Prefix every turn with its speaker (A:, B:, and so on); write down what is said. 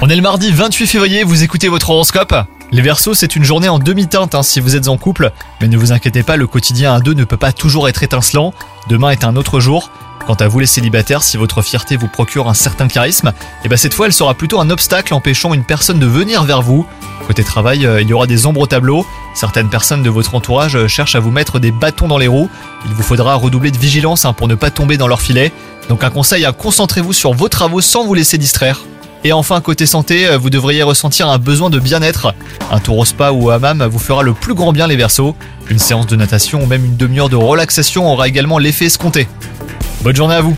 A: On est le mardi 28 février, vous écoutez votre horoscope Les Verseaux, c'est une journée en demi-teinte hein, si vous êtes en couple, mais ne vous inquiétez pas, le quotidien à deux ne peut pas toujours être étincelant. Demain est un autre jour. Quant à vous les célibataires, si votre fierté vous procure un certain charisme, et ben cette fois elle sera plutôt un obstacle empêchant une personne de venir vers vous. Côté travail, euh, il y aura des ombres au tableau. Certaines personnes de votre entourage euh, cherchent à vous mettre des bâtons dans les roues. Il vous faudra redoubler de vigilance hein, pour ne pas tomber dans leur filet. Donc un conseil, à concentrez-vous sur vos travaux sans vous laisser distraire. Et enfin, côté santé, euh, vous devriez ressentir un besoin de bien-être. Un tour au spa ou au hammam vous fera le plus grand bien les versos. Une séance de natation ou même une demi-heure de relaxation aura également l'effet escompté. Bonne journée à vous